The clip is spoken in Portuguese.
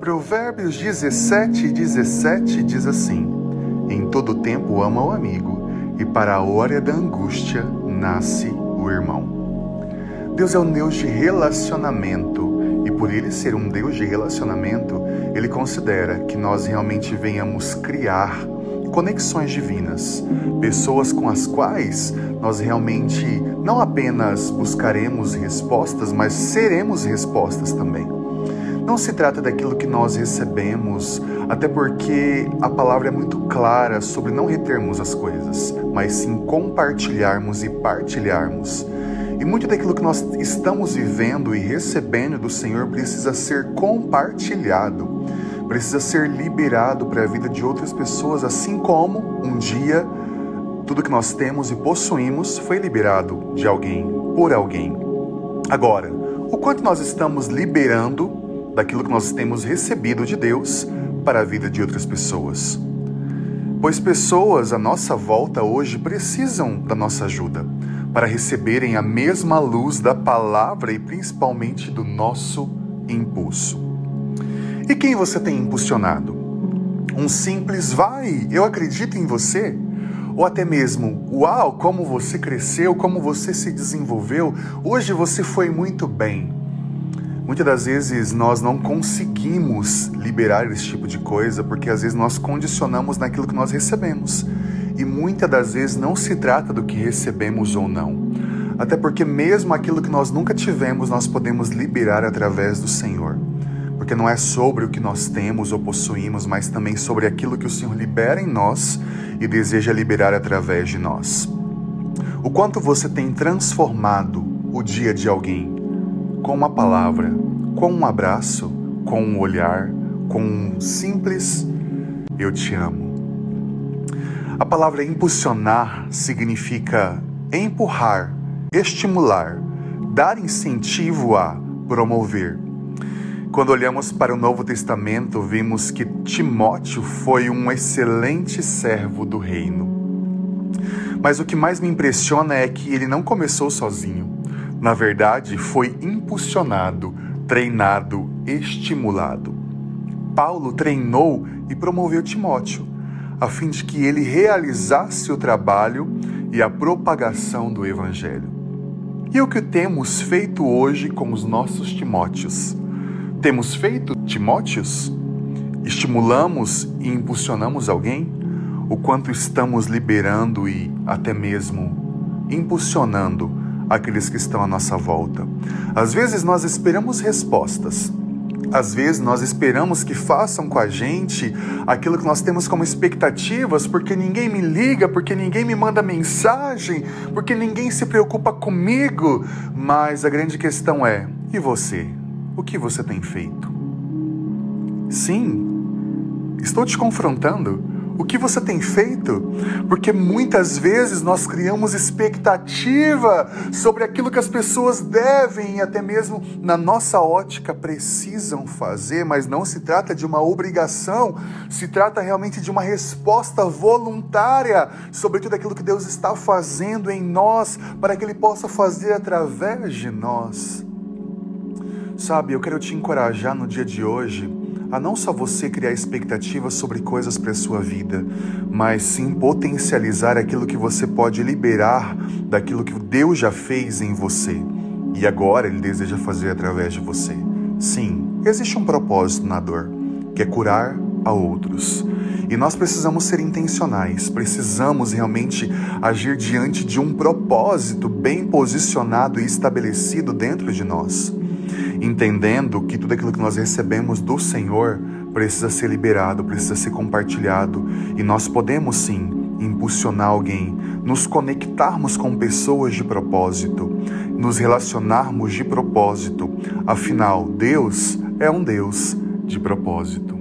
Provérbios 17, 17 diz assim: Em todo tempo ama o amigo, e para a hora da angústia nasce o irmão. Deus é um Deus de relacionamento, e por ele ser um Deus de relacionamento, ele considera que nós realmente venhamos criar conexões divinas, pessoas com as quais nós realmente não apenas buscaremos respostas, mas seremos respostas também. Não se trata daquilo que nós recebemos, até porque a palavra é muito clara sobre não retermos as coisas, mas sim compartilharmos e partilharmos. E muito daquilo que nós estamos vivendo e recebendo do Senhor precisa ser compartilhado, precisa ser liberado para a vida de outras pessoas, assim como um dia tudo que nós temos e possuímos foi liberado de alguém, por alguém. Agora, o quanto nós estamos liberando daquilo que nós temos recebido de Deus para a vida de outras pessoas. Pois pessoas à nossa volta hoje precisam da nossa ajuda para receberem a mesma luz da palavra e principalmente do nosso impulso. E quem você tem impulsionado? Um simples vai, eu acredito em você? Ou até mesmo, uau, como você cresceu, como você se desenvolveu, hoje você foi muito bem. Muitas das vezes nós não conseguimos liberar esse tipo de coisa porque às vezes nós condicionamos naquilo que nós recebemos. E muitas das vezes não se trata do que recebemos ou não. Até porque, mesmo aquilo que nós nunca tivemos, nós podemos liberar através do Senhor. Porque não é sobre o que nós temos ou possuímos, mas também sobre aquilo que o Senhor libera em nós e deseja liberar através de nós. O quanto você tem transformado o dia de alguém com uma palavra, com um abraço, com um olhar, com um simples eu te amo. A palavra impulsionar significa empurrar, estimular, dar incentivo a, promover. Quando olhamos para o Novo Testamento, vimos que Timóteo foi um excelente servo do reino. Mas o que mais me impressiona é que ele não começou sozinho. Na verdade, foi impulsionado, treinado, estimulado. Paulo treinou e promoveu Timóteo, a fim de que ele realizasse o trabalho e a propagação do Evangelho. E o que temos feito hoje com os nossos Timóteos? Temos feito Timóteos? Estimulamos e impulsionamos alguém? O quanto estamos liberando e até mesmo impulsionando aqueles que estão à nossa volta. Às vezes nós esperamos respostas. Às vezes nós esperamos que façam com a gente aquilo que nós temos como expectativas, porque ninguém me liga, porque ninguém me manda mensagem, porque ninguém se preocupa comigo. Mas a grande questão é: e você? O que você tem feito? Sim, estou te confrontando. O que você tem feito? Porque muitas vezes nós criamos expectativa sobre aquilo que as pessoas devem e até mesmo na nossa ótica precisam fazer, mas não se trata de uma obrigação, se trata realmente de uma resposta voluntária sobre tudo aquilo que Deus está fazendo em nós para que Ele possa fazer através de nós. Sabe, eu quero te encorajar no dia de hoje a não só você criar expectativas sobre coisas para a sua vida, mas sim potencializar aquilo que você pode liberar daquilo que Deus já fez em você e agora Ele deseja fazer através de você. Sim, existe um propósito na dor, que é curar a outros. E nós precisamos ser intencionais, precisamos realmente agir diante de um propósito bem posicionado e estabelecido dentro de nós entendendo que tudo aquilo que nós recebemos do Senhor precisa ser liberado, precisa ser compartilhado e nós podemos sim impulsionar alguém, nos conectarmos com pessoas de propósito, nos relacionarmos de propósito. Afinal, Deus é um Deus de propósito.